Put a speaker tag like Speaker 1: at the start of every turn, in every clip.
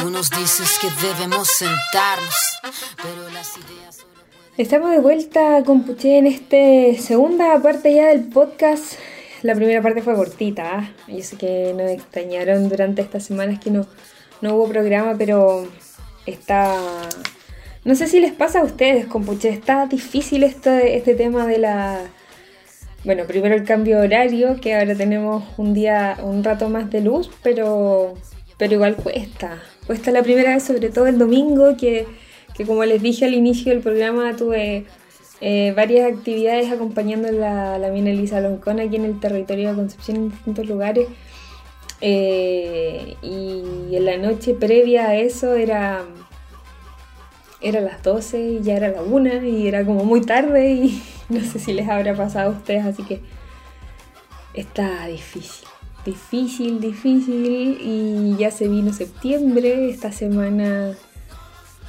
Speaker 1: Tú nos dices que debemos sentarnos, pero las ideas
Speaker 2: Estamos de vuelta con Puché en esta segunda parte ya del podcast. La primera parte fue cortita. ¿ah? Yo sé que nos extrañaron durante estas semanas que no, no hubo programa, pero está... No sé si les pasa a ustedes con Puché. Está difícil este, este tema de la... Bueno, primero el cambio de horario, que ahora tenemos un día, un rato más de luz, pero, pero igual cuesta. Cuesta la primera vez, sobre todo el domingo, que que como les dije al inicio del programa, tuve eh, varias actividades acompañando a la, la mina Elisa Loncón aquí en el territorio de Concepción en distintos lugares. Eh, y en la noche previa a eso era, era las 12 y ya era la 1 y era como muy tarde y no sé si les habrá pasado a ustedes, así que está difícil. Difícil, difícil y ya se vino septiembre, esta semana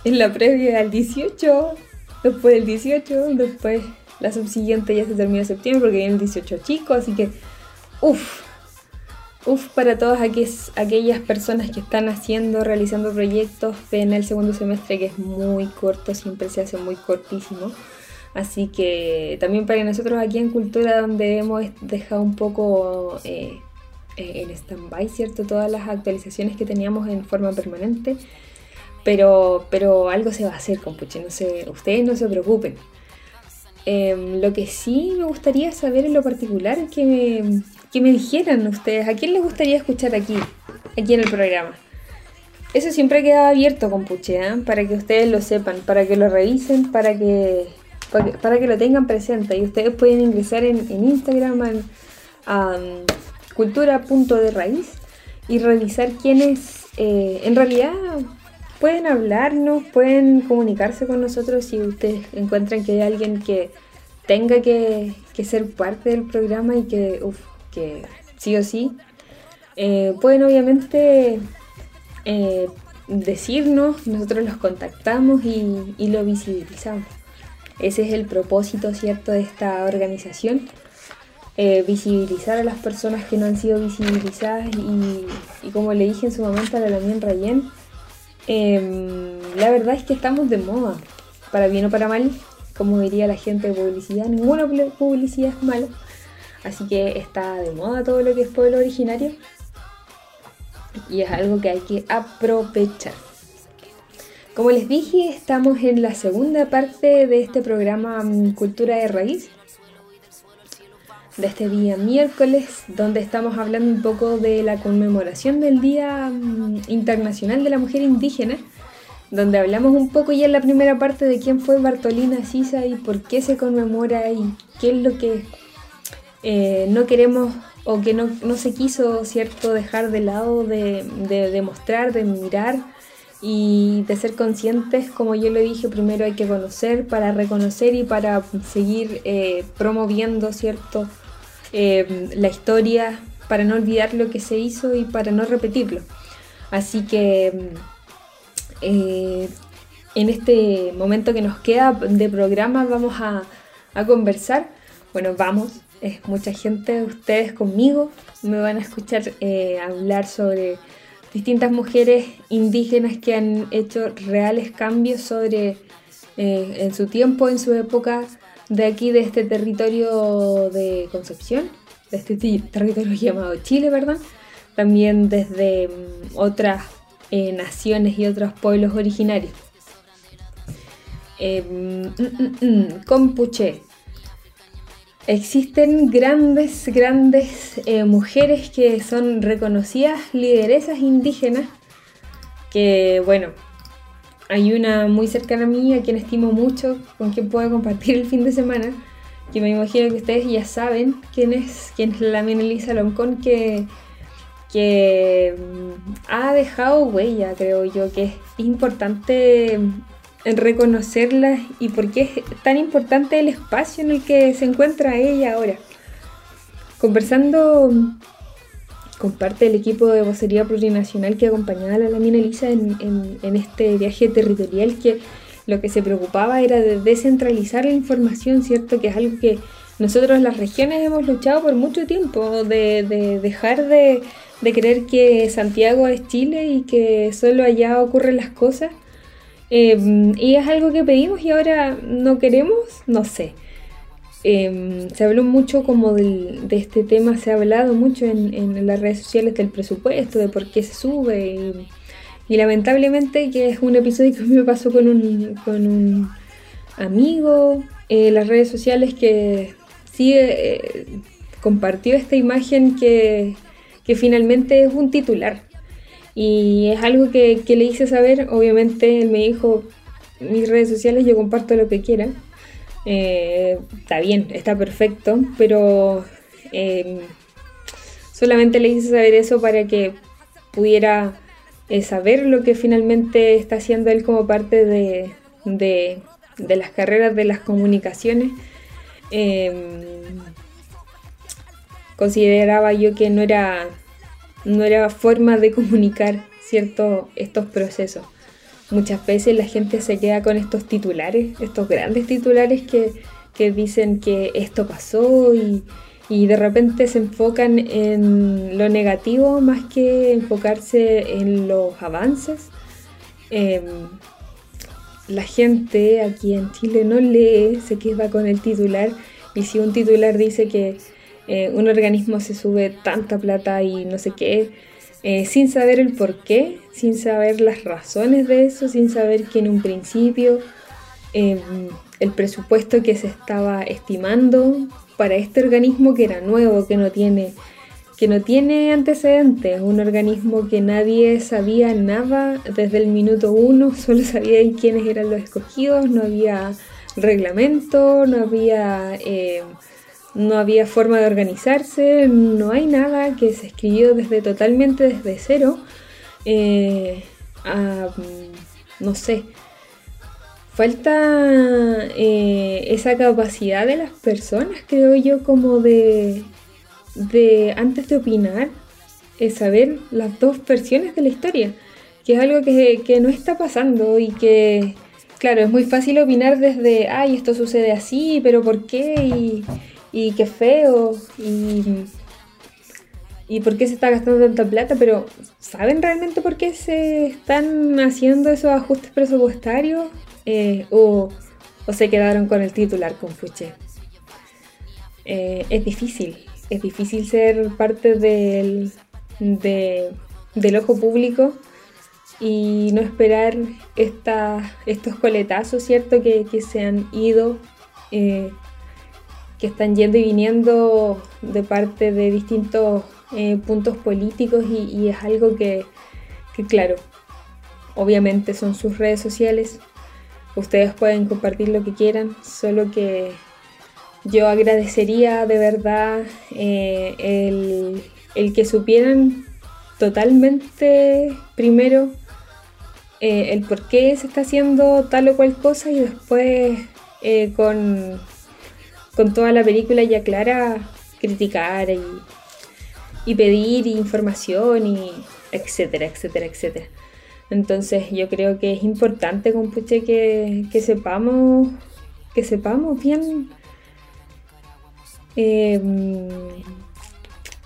Speaker 2: en la previa al 18, después del 18, después la subsiguiente ya se termina en septiembre porque viene el 18 chico, así que uff, uff para todas aquellas personas que están haciendo, realizando proyectos en el segundo semestre que es muy corto, siempre se hace muy cortísimo. Así que también para nosotros aquí en Cultura, donde hemos dejado un poco eh, eh, en stand-by, ¿cierto? Todas las actualizaciones que teníamos en forma permanente, pero, pero algo se va a hacer, compuche, no sé, ustedes no se preocupen. Em, lo que sí me gustaría saber en lo particular es que me, que me dijeran ustedes, ¿a quién les gustaría escuchar aquí, aquí en el programa? Eso siempre queda abierto, compuche, ¿eh? para que ustedes lo sepan, para que lo revisen, para que, para que, lo tengan presente. Y ustedes pueden ingresar en Instagram a, cultura.de raíz y revisar quiénes, eh, en realidad pueden hablarnos, pueden comunicarse con nosotros si ustedes encuentran que hay alguien que tenga que, ser parte del programa y que, que sí o sí, eh, pueden obviamente eh, decirnos, nosotros los contactamos y, lo visibilizamos. Ese es el propósito, ¿cierto?, de esta organización. Eh, visibilizar a las personas que no han sido visibilizadas y, como le dije en su momento a la Lamien Rayen, Em, la verdad es que estamos de moda, para bien o para mal, como diría la gente de publicidad, ninguna publicidad es mala. Así que está de moda todo lo que es pueblo originario y es algo que hay que aprovechar. Como les dije, estamos en la segunda parte de este programa mm, Cultura de Raíz de este día miércoles, donde estamos hablando un poco de la conmemoración del Día mm, Internacional de la Mujer Indígena, donde hablamos un poco ya en la primera parte de quién fue Bartolina Sisa y por qué se conmemora y qué es lo que eh, no queremos o que no, se quiso, ¿cierto?, dejar de lado, de, de, mostrar, de mirar y de ser conscientes, como yo le dije, primero hay que conocer para reconocer y para seguir eh, promoviendo, ¿cierto?, eh, la historia, para no olvidar lo que se hizo y para no repetirlo. Así que eh, en este momento que nos queda de programa vamos a, conversar. Bueno, vamos, es mucha gente, ustedes conmigo me van a escuchar eh, hablar sobre distintas mujeres indígenas que han hecho reales cambios sobre en su tiempo, en su época, de aquí, de este territorio de Concepción, de este territorio llamado Chile, ¿verdad? También desde mm, otras eh, naciones y otros pueblos originarios. Eh, Compuche. Existen grandes, grandes eh, mujeres que son reconocidas lideresas indígenas que, bueno, hay una muy cercana a mí, a quien estimo mucho, con quien puedo compartir el fin de semana, que me imagino que ustedes ya saben quién es, quién es la Elisa Loncón, que, que mm, ha dejado huella, creo yo, que es importante reconocerla y por qué es tan importante el espacio en el que se encuentra ella ahora. Conversando comparte el equipo de vocería plurinacional que acompañaba a la Lamina Elisa en, este viaje territorial que lo que se preocupaba era de descentralizar la información, ¿cierto? Que es algo que nosotros las regiones hemos luchado por mucho tiempo de, dejar de, creer que Santiago es Chile y que solo allá ocurren las cosas. Em, y es algo que pedimos y ahora no queremos, no sé. Em, se habló mucho como de este tema, se ha hablado mucho en, las redes sociales del presupuesto, de por qué se sube. Y, lamentablemente que es un episodio que me pasó con un, amigo en las redes sociales que sí eh, compartió esta imagen que, finalmente es un titular. Y es algo que, le hice saber, obviamente él me dijo, mis redes sociales yo comparto lo que quiera. Eh, está bien, está perfecto, pero em, solamente le hice saber eso para que pudiera eh, saber lo que finalmente está haciendo él como parte de, de las carreras de las comunicaciones, em, consideraba yo que no era, no era forma de comunicar cierto, estos procesos. Muchas veces la gente se queda con estos titulares, estos grandes titulares que, que dicen que esto pasó y, y de repente se enfocan en lo negativo más que enfocarse en los avances. Em, la gente aquí en Chile no lee, se queda con el titular y si un titular dice que eh, un organismo se sube tanta plata y no sé qué, eh, sin saber el por qué, sin saber las razones de eso, sin saber que en un principio em, el presupuesto que se estaba estimando para este organismo que era nuevo, que no tiene que no tiene antecedentes, un organismo que nadie sabía nada desde el minuto uno, solo sabían quiénes eran los escogidos, no había reglamento, no había, eh, no había forma de organizarse, no hay nada que se escribió desde totalmente desde cero. Eh, no sé, falta eh, esa capacidad de las personas, creo yo, como de de antes de opinar, es saber las dos versiones de la historia, que es algo que, no está pasando y que, claro, es muy fácil opinar desde, ay, esto sucede así, pero ¿por qué? Y, y qué feo, y, y por qué se está gastando tanta plata, pero ¿saben realmente por qué se están haciendo esos ajustes presupuestarios? Eh, o, se quedaron con el titular con Fuche. Eh, es difícil, es difícil ser parte del, del ojo público y no esperar estos coletazos, ¿cierto? Que, se han ido, eh, que están yendo y viniendo de parte de distintos eh, puntos políticos y, es algo que, que, claro, obviamente son sus redes sociales. Ustedes pueden compartir lo que quieran, solo que yo agradecería de verdad eh, el, que supieran totalmente primero eh, el por qué se está haciendo tal o cual cosa y después con, con, toda la película ya clara criticar y, y pedir información y etcétera, etcétera, etcétera. Entonces yo creo que es importante, compuche, que, que sepamos que sepamos bien Em,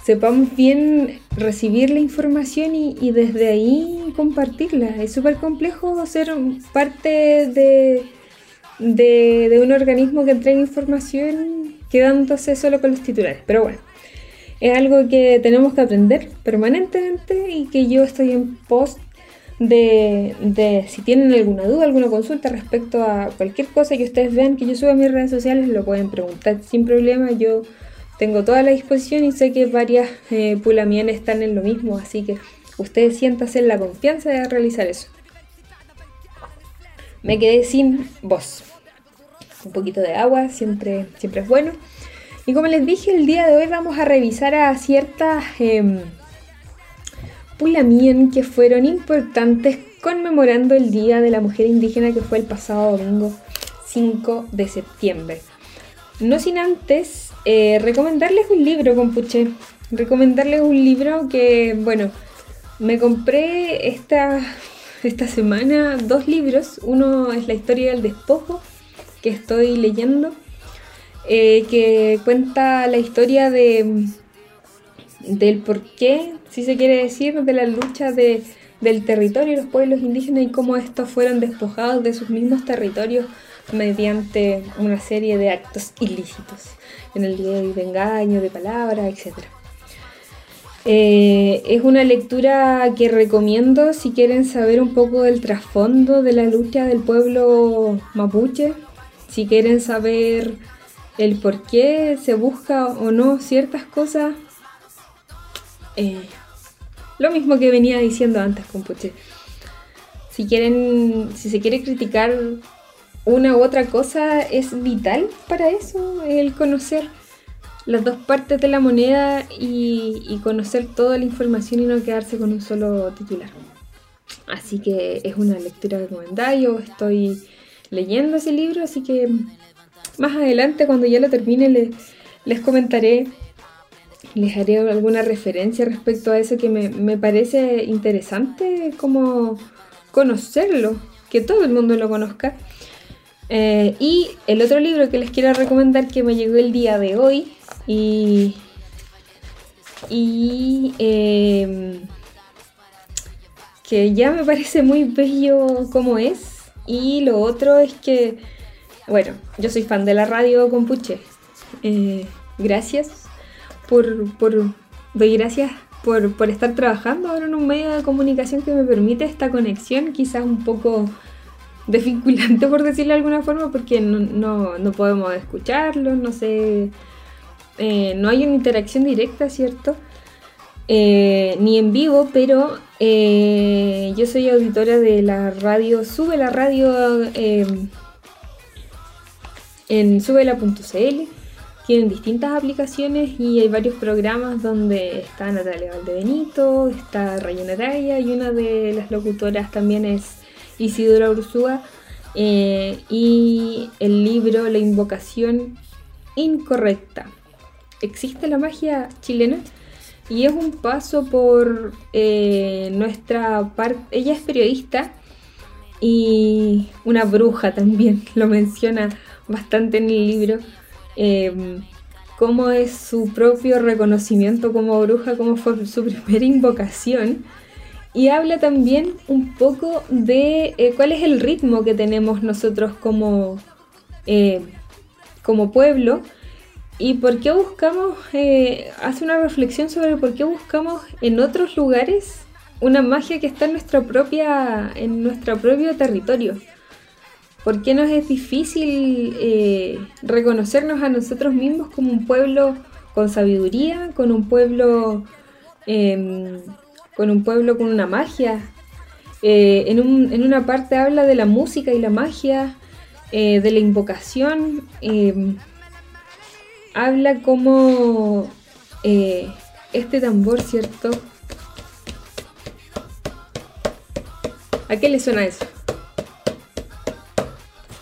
Speaker 2: sepamos bien recibir la información y, desde ahí compartirla. Es súper complejo ser parte de, de, un organismo que entrega información quedándose solo con los titulares. Pero bueno, es algo que tenemos que aprender permanentemente y que yo estoy en post de, si tienen alguna duda, alguna consulta respecto a cualquier cosa que ustedes vean que yo suba a mis redes sociales, lo pueden preguntar sin problema. Yo tengo toda la disposición y sé que varias eh, están en lo mismo, así que ustedes siéntanse en la confianza de realizar eso. Me quedé sin voz. Un poquito de agua siempre, siempre es bueno. Y como les dije, el día de hoy vamos a revisar a ciertas... Em, Pulamien que fueron importantes conmemorando el Día de la Mujer Indígena que fue el pasado domingo 5 de septiembre. No sin antes eh, recomendarles un libro, compuche. Recomendarles un libro que, bueno, me compré esta, esta semana dos libros. Uno es La historia del despojo, que estoy leyendo. eh, que cuenta la historia de del por qué, si se quiere decir, de la lucha de, del territorio y los pueblos indígenas y cómo estos fueron despojados de sus mismos territorios mediante una serie de actos ilícitos, en el día de engaño, de palabras, etc. Eh, es una lectura que recomiendo si quieren saber un poco del trasfondo de la lucha del pueblo mapuche, si quieren saber el por qué se busca o no ciertas cosas. Eh, lo mismo que venía diciendo antes con Puche. Si quieren, si se quiere criticar una u otra cosa, es vital para eso el conocer las dos partes de la moneda y, conocer toda la información y no quedarse con un solo titular. Así que es una lectura recomendada. Yo estoy leyendo ese libro, así que más adelante, cuando ya lo termine, les, les comentaré, les haré alguna referencia respecto a eso que me, me parece interesante, como conocerlo, que todo el mundo lo conozca. Eh, y el otro libro que les quiero recomendar que me llegó el día de hoy y, y em, que ya me parece muy bello como es. Y lo otro es que, bueno, yo soy fan de la radio Compuche. Eh, gracias por, por, doy gracias por, por estar trabajando ahora en un medio de comunicación que me permite esta conexión, quizás un poco desvinculante, por decirlo de alguna forma, porque no, no, podemos escucharlo, no sé, eh, no hay una interacción directa, ¿cierto? Eh, ni en vivo, pero eh, yo soy auditora de la radio, sube la radio em, en subela.cl, tienen distintas aplicaciones y hay varios programas donde está Natalia Valdebenito, está Rayana Araya y una de las locutoras también es Isidora Ursúa, y el libro La invocación incorrecta. ¿Existe la magia chilena? Y es un paso por eh, nuestra parte. Ella es periodista y una bruja también, lo menciona bastante en el libro. Em, cómo es su propio reconocimiento como bruja, cómo fue su primera invocación y habla también un poco de eh, cuál es el ritmo que tenemos nosotros como, eh, como pueblo y por qué buscamos, eh, hace una reflexión sobre por qué buscamos en otros lugares una magia que está en, nuestra propia, en nuestro propio territorio. ¿Por qué nos es difícil reconocernos a nosotros mismos como un pueblo con sabiduría, con un pueblo em, con un pueblo con una magia. Eh, en, una parte habla de la música y la magia, eh, de la invocación. Habla como eh, este tambor, ¿cierto? ¿A qué le suena eso?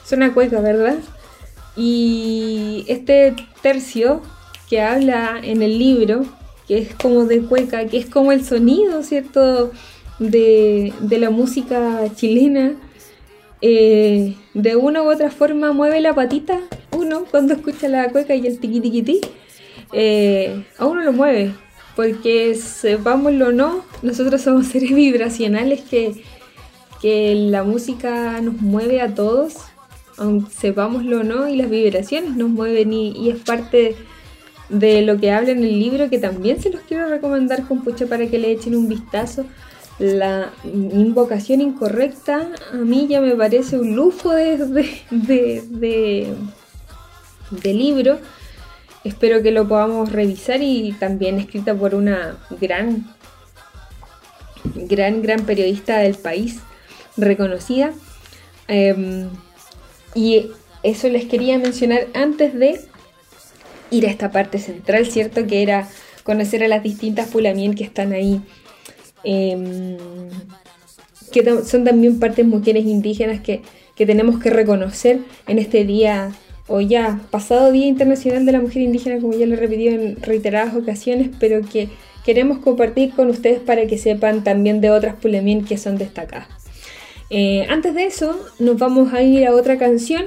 Speaker 2: Suena cueca, ¿verdad? Y este tercio que habla en el libro que es como de cueca, que es como el sonido, ¿cierto?, de, la música chilena. Eh, de una u otra forma mueve la patita uno cuando escucha la cueca y el tiqui tiqui eh, a uno lo mueve, porque sepámoslo o no, nosotros somos seres vibracionales que, que la música nos mueve a todos, aunque sepámoslo o no, y las vibraciones nos mueven y, es parte de lo que habla en el libro, que también se los quiero recomendar con pucha para que le echen un vistazo. La invocación incorrecta a mí ya me parece un lujo de, de, de, libro. Espero que lo podamos revisar y también escrita por una gran, gran, gran periodista del país, reconocida. Em, y eso les quería mencionar antes de ir a esta parte central, ¿cierto? Que era conocer a las distintas pulamien que están ahí, em, que son también partes mujeres indígenas que, tenemos que reconocer en este día o ya pasado Día Internacional de la Mujer Indígena, como ya lo he repetido en reiteradas ocasiones, pero que queremos compartir con ustedes para que sepan también de otras pulamien que son destacadas. Eh, antes de eso, nos vamos a ir a otra canción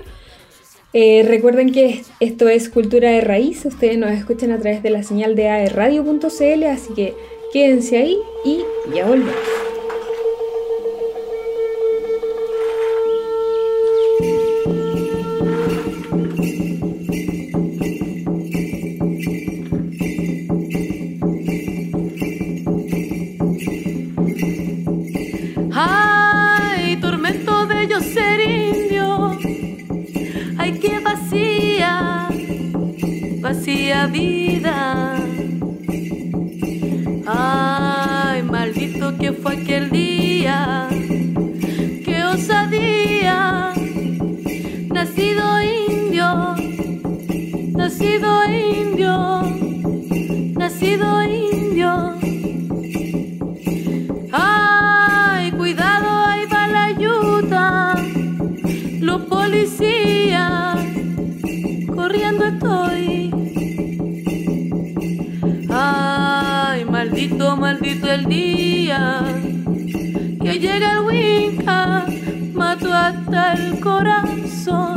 Speaker 2: Eh, recuerden que esto es Cultura de Raíz, ustedes nos escuchan a través de la señal de aerradio.cl, así que quédense ahí y ya volvemos.
Speaker 3: El día que llega el Winca, mató hasta el corazón.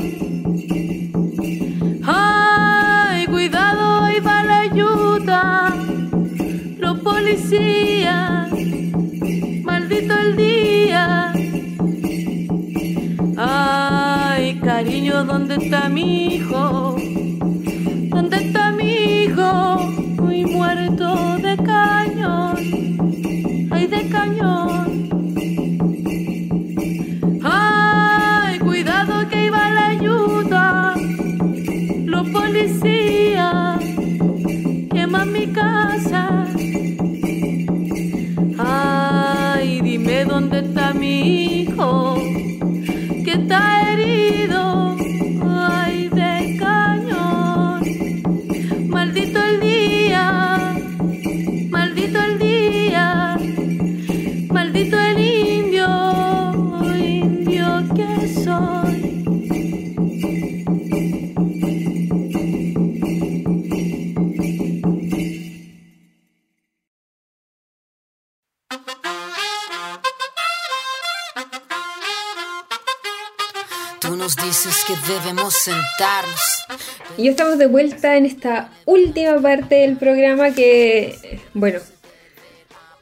Speaker 3: Ay, cuidado, ahí va la ayuda, los policías, maldito el día. Ay, cariño, ¿dónde está mi hijo? Está
Speaker 2: Y estamos de vuelta en esta última parte del programa que, bueno,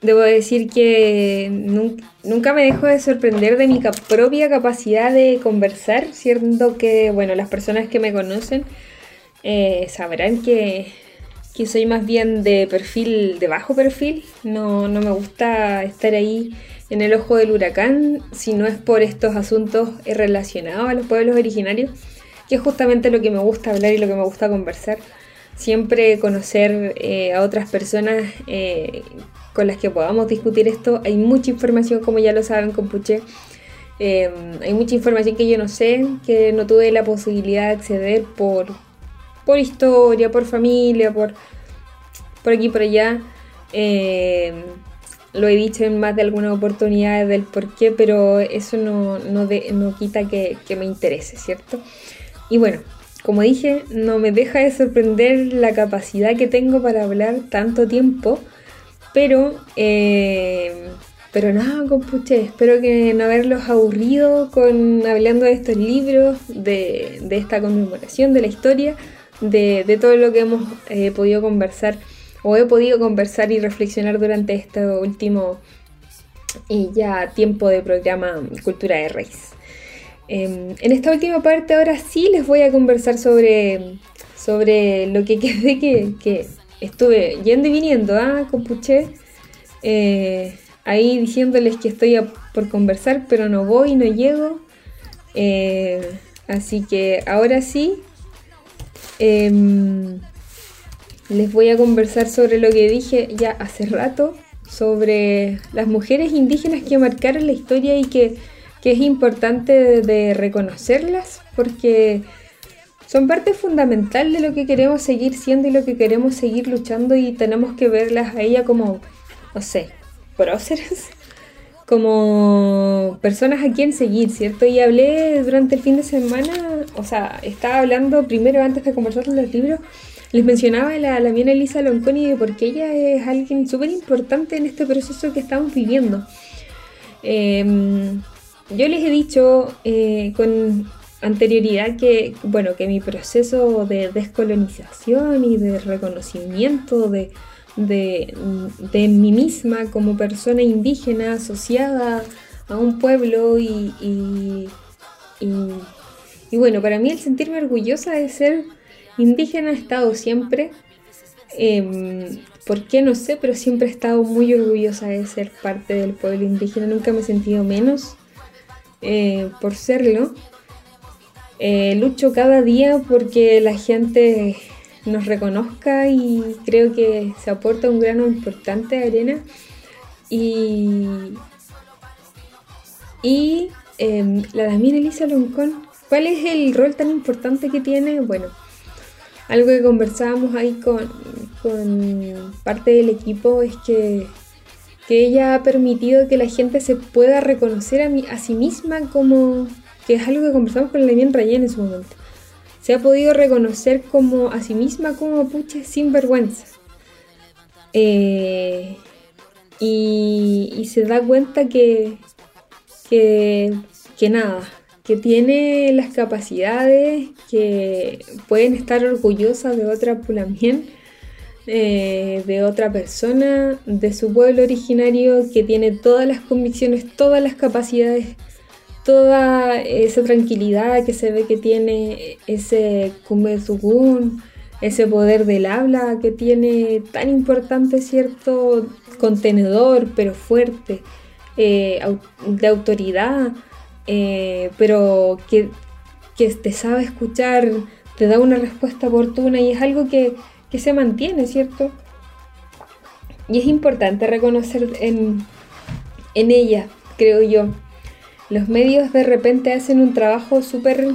Speaker 2: debo decir que nun- nunca me dejo de sorprender de mi propia capacidad de conversar, siendo que, bueno, las personas que me conocen eh, sabrán que, que soy más bien de perfil, de bajo perfil, no, no me gusta estar ahí en el ojo del huracán si no es por estos asuntos relacionados a los pueblos originarios que es justamente lo que me gusta hablar y lo que me gusta conversar. Siempre conocer eh, a otras personas eh, con las que podamos discutir esto. Hay mucha información, como ya lo saben, con Puché. Eh, hay mucha información que yo no sé, que no tuve la posibilidad de acceder por, por historia, por familia, por, por aquí por allá. Eh, lo he dicho en más de alguna oportunidad del por qué, pero eso no, no, no quita que me interese, ¿cierto? Y bueno, como dije, no me deja de sorprender la capacidad que tengo para hablar tanto tiempo, pero, eh, pero nada, compuche, espero que no haberlos aburrido con hablando de estos libros, de, esta conmemoración, de la historia, de, todo lo que hemos eh, podido conversar o he podido conversar y reflexionar durante este último y ya tiempo de programa Cultura de Raíz. Eh, en esta última parte ahora sí les voy a conversar sobre, sobre lo que quedé que, estuve yendo y viniendo, ¿ah? Con eh, ahí diciéndoles que estoy por conversar, pero no voy, no llego. Eh, así que ahora sí, em, les voy a conversar sobre lo que dije ya hace rato, sobre las mujeres indígenas que marcaron la historia y que, que es importante de, reconocerlas porque son parte fundamental de lo que queremos seguir siendo y lo que queremos seguir luchando y tenemos que verlas a ella como, no sé, próceres, como personas a quien seguir, ¿cierto? Y hablé durante el fin de semana, o sea, estaba hablando primero antes de conversar los libros, les mencionaba a la, la mía Elisa Lonconi porque ella es alguien súper importante en este proceso que estamos viviendo. Eh, yo les he dicho eh, con anterioridad que, bueno, que mi proceso de descolonización y de reconocimiento de, de, de mí misma como persona indígena asociada a un pueblo y, y, y, bueno, para mí el sentirme orgullosa de ser indígena ha estado siempre. Eh, ¿Por qué? No sé, pero siempre he estado muy orgullosa de ser parte del pueblo indígena. Nunca me he sentido menos eh, por serlo. Eh, lucho cada día porque la gente nos reconozca y creo que se aporta un grano importante de arena. Y, y em, la Damien Elisa Loncón, ¿cuál es el rol tan importante que tiene? Bueno, algo que conversábamos ahí con, con parte del equipo es que, que, ella ha permitido que la gente se pueda reconocer a, a sí misma como, que es algo que conversamos con la Damien Rayen en su momento, se ha podido reconocer como a sí misma como mapuche sin vergüenza. Eh, y, y, se da cuenta que, que, que nada, que tiene las capacidades, que pueden estar orgullosas de otra Pulamien, eh, de otra persona, de su pueblo originario, que tiene todas las convicciones, todas las capacidades, toda esa tranquilidad que se ve que tiene ese Kumezugun, ese poder del habla que tiene tan importante, cierto contenedor, pero fuerte eh, de autoridad, eh, pero que, que, te sabe escuchar, te da una respuesta oportuna y es algo que, que se mantiene, ¿cierto? Y es importante reconocer en, en ella, creo yo. Los medios de repente hacen un trabajo súper,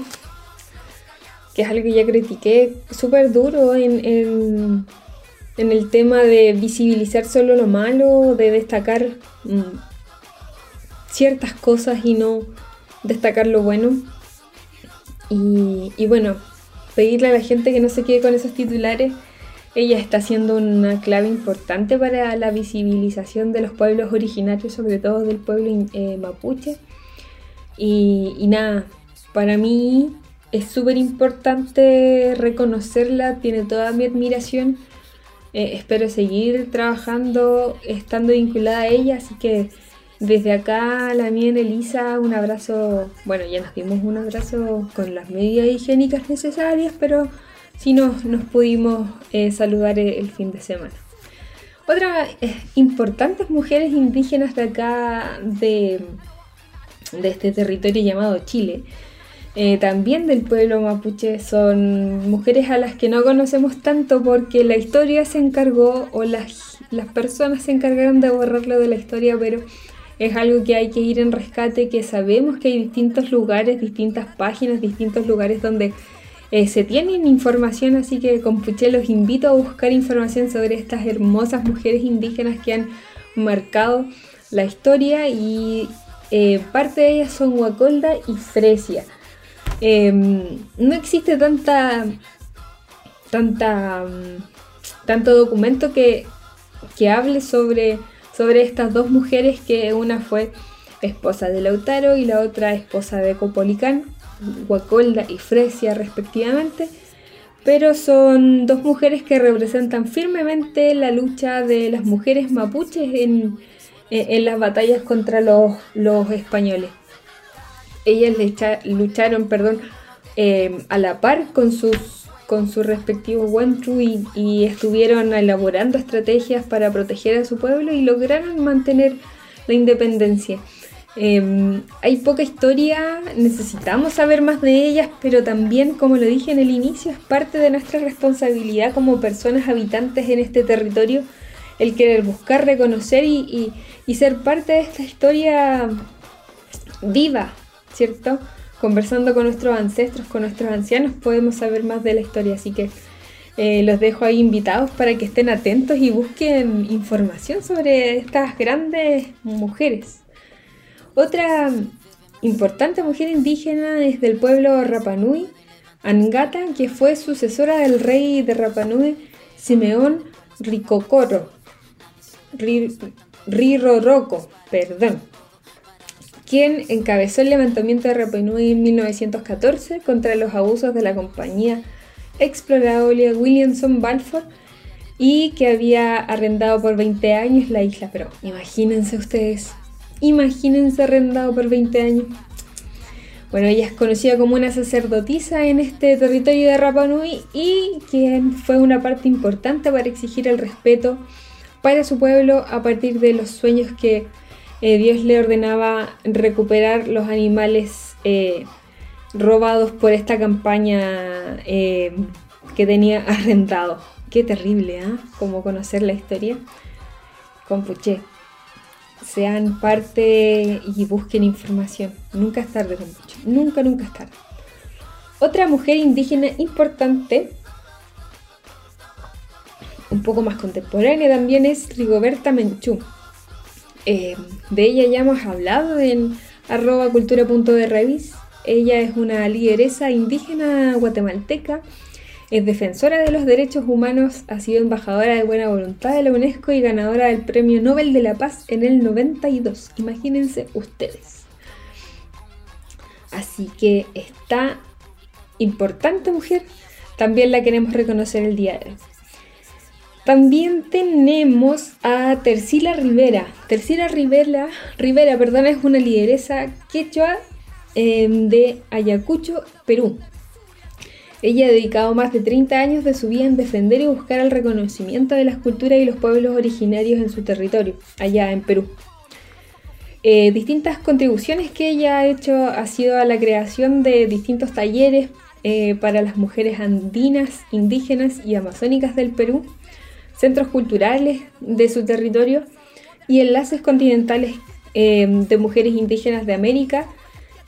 Speaker 2: que es algo que ya critiqué, súper duro en, en, el tema de visibilizar solo lo malo, de destacar mmm, ciertas cosas y no destacar lo bueno. Y, y, bueno, pedirle a la gente que no se quede con esos titulares. Ella está siendo una clave importante para la visibilización de los pueblos originarios, sobre todo del pueblo eh, mapuche. Y, nada, para mí es súper importante reconocerla, tiene toda mi admiración. Eh, espero seguir trabajando, estando vinculada a ella, así que desde acá, la mía en Elisa, un abrazo, bueno, ya nos dimos un abrazo con las medidas higiénicas necesarias, pero sí nos, nos pudimos eh, saludar el, el, fin de semana. Otras eh, importantes mujeres indígenas de acá, de, de este territorio llamado Chile, eh, también del pueblo mapuche, son mujeres a las que no conocemos tanto porque la historia se encargó o las, las personas se encargaron de borrarlo de la historia, pero es algo que hay que ir en rescate, que sabemos que hay distintos lugares, distintas páginas, distintos lugares donde eh, se tienen información, así que con Puché los invito a buscar información sobre estas hermosas mujeres indígenas que han marcado la historia y eh, parte de ellas son Huacolda y Fresia. Eh, no existe tanta, tanta, tanto documento que, que hable sobre sobre estas dos mujeres que una fue esposa de Lautaro y la otra esposa de Copolicán, Guacolda y Fresia respectivamente, pero son dos mujeres que representan firmemente la lucha de las mujeres mapuches en, en las batallas contra los, españoles. Ellas lucharon perdón, eh, a la par con sus con su respectivo Wentru y, y estuvieron elaborando estrategias para proteger a su pueblo y lograron mantener la independencia. Eh, hay poca historia, necesitamos saber más de ellas, pero también, como lo dije en el inicio, es parte de nuestra responsabilidad como personas habitantes en este territorio el querer buscar, reconocer y, ser parte de esta historia viva, ¿cierto? conversando con nuestros ancestros, con nuestros ancianos, podemos saber más de la historia. Así que eh, los dejo ahí invitados para que estén atentos y busquen información sobre estas grandes mujeres. Otra importante mujer indígena es del pueblo Rapanui, Angata, que fue sucesora del rey de Rapanui, Simeón Ricocoro, Riroroco, perdón, quien encabezó el levantamiento de Rapa Nui en 1914 contra los abusos de la compañía exploradora Williamson Balfour y que había arrendado por 20 años la isla. Pero imagínense ustedes, imagínense arrendado por 20 años. Bueno, ella es conocida como una sacerdotisa en este territorio de Rapa Nui y quien fue una parte importante para exigir el respeto para su pueblo a partir de los sueños que eh, Dios le ordenaba recuperar los animales eh, robados por esta campaña eh, que tenía arrendado. Qué terrible, ¿ah? Como conocer la historia. Compuché sean parte y busquen información. Nunca es tarde, Nunca, nunca es tarde. Otra mujer indígena importante, un poco más contemporánea también, es Rigoberta Menchú. Eh, de ella ya hemos hablado en arroba cultura.de Ella es una lideresa indígena guatemalteca es defensora de los derechos humanos, ha sido embajadora de buena voluntad de la UNESCO y ganadora del Premio Nobel de la Paz en el 92. Imagínense ustedes. Así que esta importante mujer también la queremos reconocer el día de hoy. También tenemos a Tercila Rivera. Tercila Rivera, Rivera perdón, es una lideresa quechua eh, de Ayacucho, Perú. Ella ha dedicado más de 30 años de su vida en defender y buscar el reconocimiento de las culturas y los pueblos originarios en su territorio, allá en Perú. Eh, distintas contribuciones que ella ha hecho ha sido a la creación de distintos talleres eh, para las mujeres andinas, indígenas y amazónicas del Perú, centros culturales de su territorio y enlaces continentales eh, de mujeres indígenas de América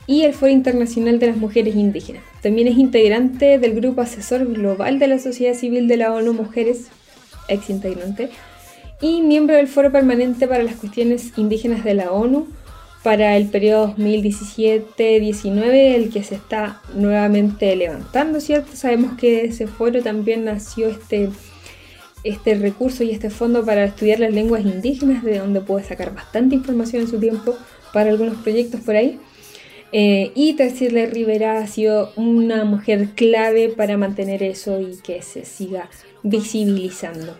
Speaker 2: y el Foro Internacional de las Mujeres Indígenas. También es integrante del Grupo Asesor Global de la Sociedad Civil de la ONU Mujeres, ex integrante, y miembro del Foro Permanente para las Cuestiones Indígenas de la ONU para el periodo 2017-19, el que se está nuevamente levantando, ¿cierto? Sabemos que ese foro también nació este, este recurso y este fondo para estudiar las lenguas indígenas, de donde puede sacar bastante información en su tiempo para algunos proyectos por ahí. Eh, y Tercirle Rivera ha sido una mujer clave para mantener eso y que se siga visibilizando.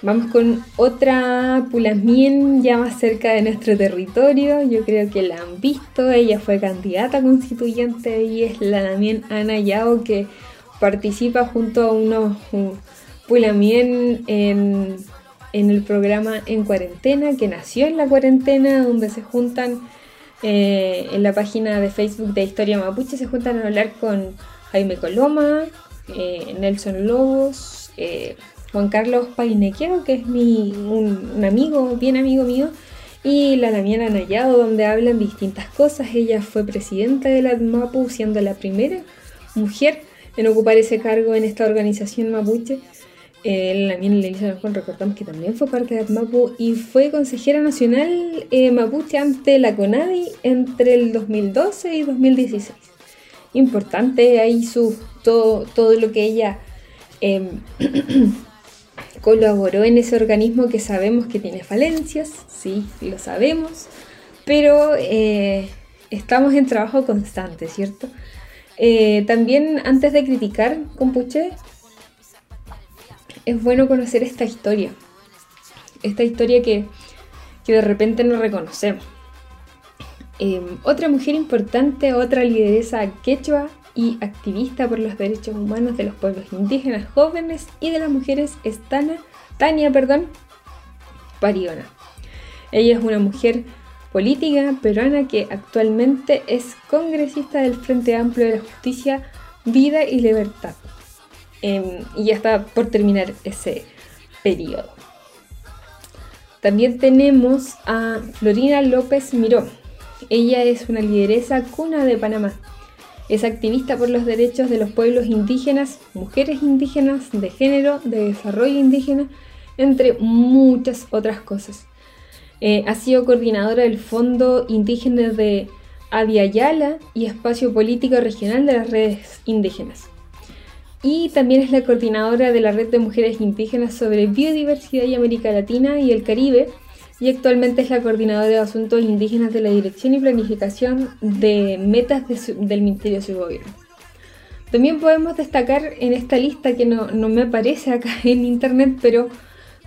Speaker 2: Vamos con otra Pulamien ya más cerca de nuestro territorio. Yo creo que la han visto. Ella fue candidata constituyente y es la Damien Ana Yao que participa junto a unos Pulamien en, en el programa En Cuarentena, que nació en la cuarentena, donde se juntan eh, en la página de Facebook de Historia Mapuche se juntan a hablar con Jaime Coloma, eh, Nelson Lobos, eh, Juan Carlos Painequeo, que es mi, un, amigo, bien amigo mío, y la Damiana Nayado, donde hablan distintas cosas. Ella fue presidenta de la MAPU, siendo la primera mujer en ocupar ese cargo en esta organización mapuche. Eh, también Elisa recordamos que también fue parte de ATMAPU y fue consejera nacional eh, mapuche ante la CONADI entre el 2012 y 2016. Importante ahí su, todo, todo lo que ella em, colaboró en ese organismo que sabemos que tiene falencias, sí, lo sabemos, pero eh, estamos en trabajo constante, ¿cierto? Eh, también antes de criticar Compuche, es bueno conocer esta historia. Esta historia que, de repente no reconocemos. Em, otra mujer importante, otra lideresa quechua y activista por los derechos humanos de los pueblos indígenas jóvenes y de las mujeres es Tania perdón, Pariona. Ella es una mujer política peruana que actualmente es congresista del Frente Amplio de la Justicia, Vida y Libertad. Em, y ya está por terminar ese periodo. También tenemos a Florina López Miró. Ella es una lideresa cuna de Panamá. Es activista por los derechos de los pueblos indígenas, mujeres indígenas, de género, de desarrollo indígena, entre muchas otras cosas. Eh, ha sido coordinadora del Fondo Indígena de Aviala y Espacio Político Regional de las Redes Indígenas y también es la coordinadora de la Red de Mujeres Indígenas sobre Biodiversidad y América Latina y el Caribe y actualmente es la coordinadora de asuntos indígenas de la Dirección y Planificación de Metas del Ministerio de su. También podemos destacar en esta lista que no, no me aparece acá en internet, pero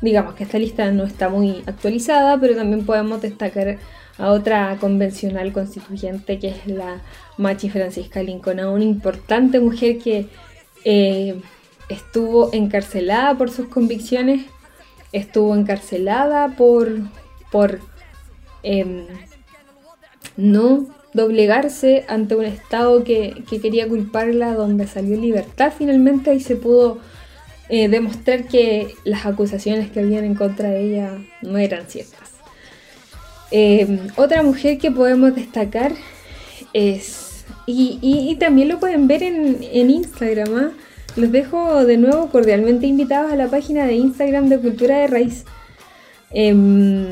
Speaker 2: digamos que esta lista no está muy actualizada, pero también podemos destacar a otra convencional constituyente que es la Machi Francisca Lincoln, una importante mujer que eh, estuvo encarcelada por sus convicciones, estuvo encarcelada por, por em, no doblegarse ante un Estado que, quería culparla, donde salió libertad finalmente y se pudo eh, demostrar que las acusaciones que habían en contra de ella no eran ciertas. Em, otra mujer que podemos destacar es, y, también lo pueden ver en, Instagram, ¿ah? los dejo de nuevo cordialmente invitados a la página de Instagram de Cultura de Raíz. Em,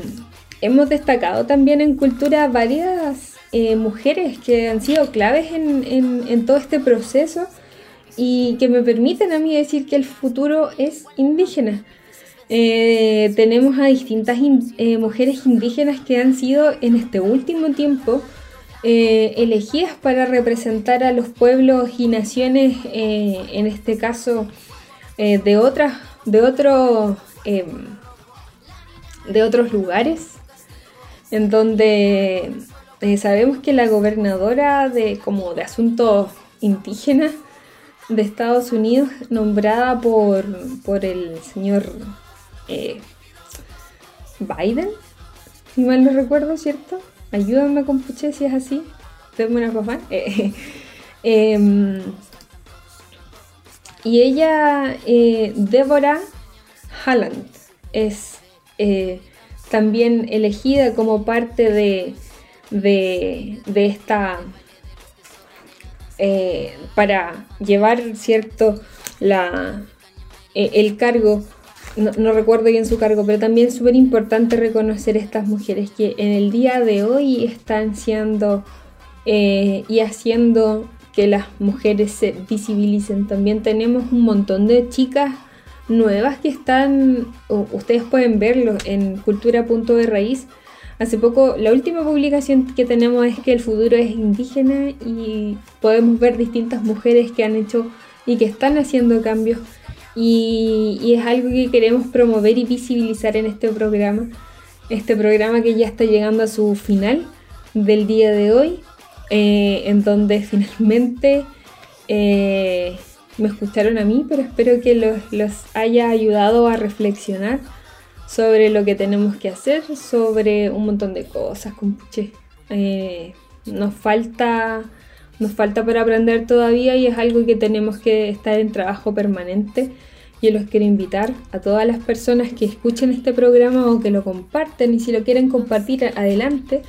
Speaker 2: hemos destacado también en Cultura varias eh, mujeres que han sido claves en todo este proceso y que me permiten a mí decir que el futuro es indígena. Eh, tenemos a distintas eh, mujeres indígenas que han sido en este último tiempo eh, elegidas para representar a los pueblos y naciones, en este caso de otras, de otros, em, de otros lugares, en donde sabemos que la gobernadora de como de asuntos indígenas de Estados Unidos, nombrada por, por el señor eh, Biden, si mal no recuerdo, ¿cierto? Ayúdame con Puche si es así. Tengo una papá. Eh, em, y ella, eh, Deborah Halland, es también elegida como parte de, de, de esta para llevar cierto la, el cargo no, recuerdo bien su cargo, pero también es súper importante reconocer estas mujeres que en el día de hoy están siendo eh, y haciendo que las mujeres se visibilicen. También tenemos un montón de chicas nuevas que están, ustedes pueden verlo en cultura.de raíz. Hace poco, la última publicación que tenemos es que el futuro es indígena y podemos ver distintas mujeres que han hecho y que están haciendo cambios y, es algo que queremos promover y visibilizar en este programa. Este programa que ya está llegando a su final del día de hoy, eh, en donde finalmente eh, me escucharon a mí, pero espero que los, haya ayudado a reflexionar sobre lo que tenemos que hacer, sobre un montón de cosas, compuche. Eh, nos falta nos falta para aprender todavía y es algo que tenemos que estar en trabajo permanente. Yo los quiero invitar a todas las personas que escuchen este programa o que lo comparten y si lo quieren compartir adelante,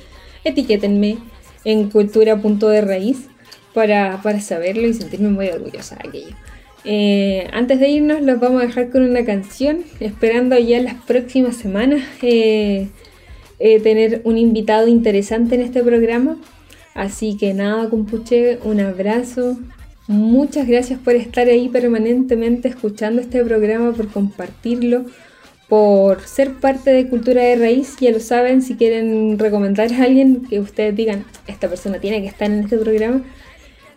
Speaker 2: etiquétenme en cultura.de raíz para, para saberlo y sentirme muy orgullosa de aquello. Eh, antes de irnos los vamos a dejar con una canción, esperando ya las próximas semanas eh, eh, tener un invitado interesante en este programa. Así que nada, compuche, un abrazo. Muchas gracias por estar ahí permanentemente escuchando este programa, por compartirlo, por ser parte de Cultura de Raíz. Ya lo saben, si quieren recomendar a alguien que ustedes digan, esta persona tiene que estar en este programa,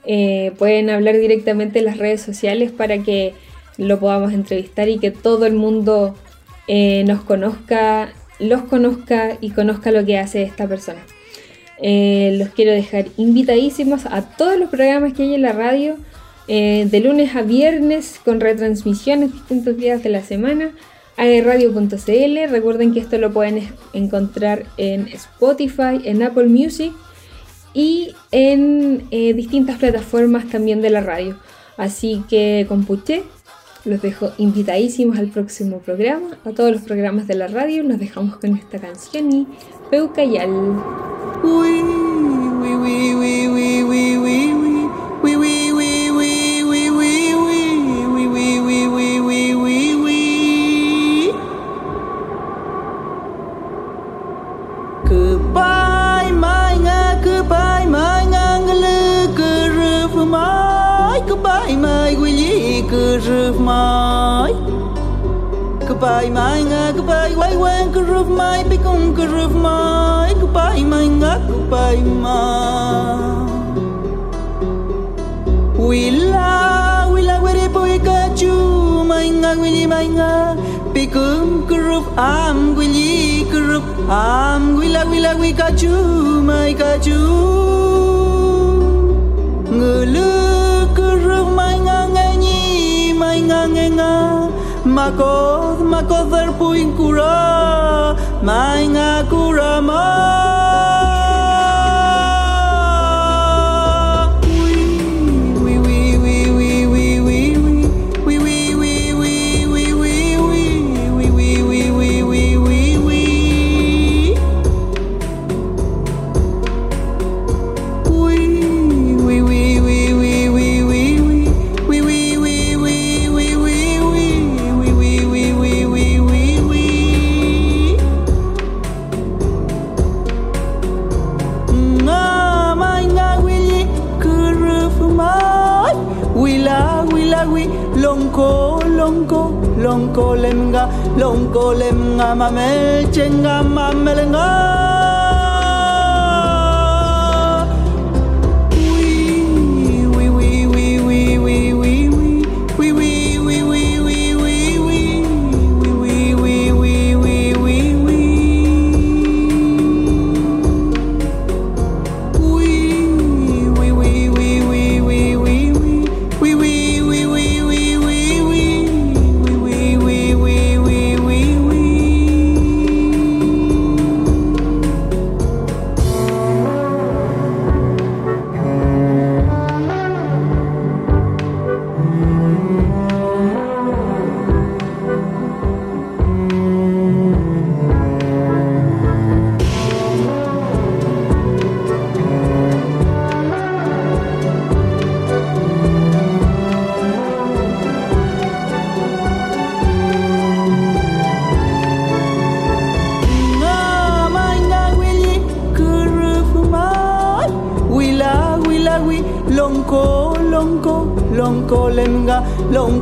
Speaker 2: eh, pueden hablar directamente en las redes sociales para que lo podamos entrevistar y que todo el mundo eh, nos conozca, los conozca y conozca lo que hace esta persona. Eh, los quiero dejar invitadísimos a todos los programas que hay en la radio, eh, de lunes a viernes, con retransmisiones distintos días de la semana, a radio.cl. Recuerden que esto lo pueden encontrar en Spotify, en Apple Music y en eh, distintas plataformas también de la radio. Así que con Puché los dejo invitadísimos al próximo programa, a todos los programas de la radio. Los dejamos con esta canción y Peucayal.
Speaker 4: Goodbye, guilli que ruf mai que pai mai nga que pai wai wen que ruf mai pi con que ruf mai que pai mai nga que pai mai. Willa willa were boy ca chu mai nga guilli mai nga bi con que ruf am guilli que ruf am. Willa la wi ca chu mai ca chu ngư nga makod makod der puin kura mai nga kura ma. lông cô lem ngà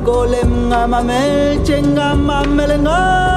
Speaker 4: golem ngama mel mamelenga